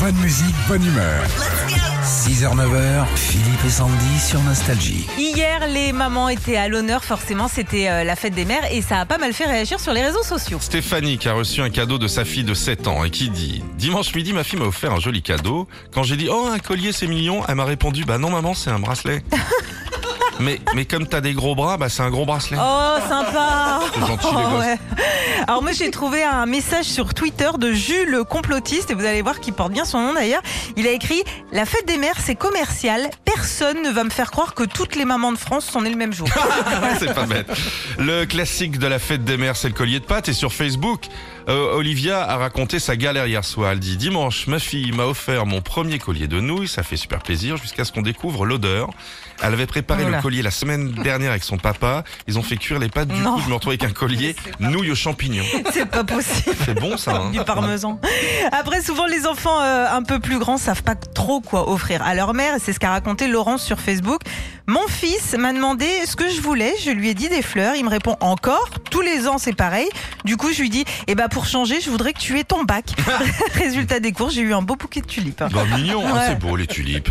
Bonne musique, bonne humeur. 6h, 9h, Philippe et Sandy sur Nostalgie. Hier, les mamans étaient à l'honneur, forcément, c'était euh, la fête des mères et ça a pas mal fait réagir sur les réseaux sociaux. Stéphanie qui a reçu un cadeau de sa fille de 7 ans et qui dit Dimanche midi, ma fille m'a offert un joli cadeau. Quand j'ai dit Oh, un collier, c'est mignon, elle m'a répondu Bah non, maman, c'est un bracelet. Mais, mais comme t'as des gros bras, bah c'est un gros bracelet. Oh, sympa C'est gentil, les gosses. ouais. Alors moi j'ai trouvé un message sur Twitter de Jules le complotiste et vous allez voir qu'il porte bien son nom d'ailleurs. Il a écrit La fête des mères c'est commercial, personne ne va me faire croire que toutes les mamans de France sont nées le même jour. c'est pas bête. Le classique de la fête des mères, c'est le collier de pâtes. Et sur Facebook, euh, Olivia a raconté sa galère hier soir. Elle dit Dimanche, ma fille m'a offert mon premier collier de nouilles. Ça fait super plaisir jusqu'à ce qu'on découvre l'odeur. Elle avait préparé le collier la semaine dernière avec son papa. Ils ont fait cuire les pâtes. Du Non. coup, je me retrouve avec un collier nouilles aux champignons. c'est pas possible. C'est bon ça. hein du parmesan. Après, souvent, les enfants euh, un peu plus grands savent pas trop quoi offrir à leur mère. C'est ce qu'a raconté Laurence sur Facebook. Mon fils m'a demandé ce que je voulais. Je lui ai dit des fleurs. Il me répond encore. Tous les ans, c'est pareil. Du coup, je lui dis, eh ben, pour changer, je voudrais que tu aies ton bac. Résultat des courses, j'ai eu un beau bouquet de tulipes. Bah, mignon, hein, c'est beau les tulipes.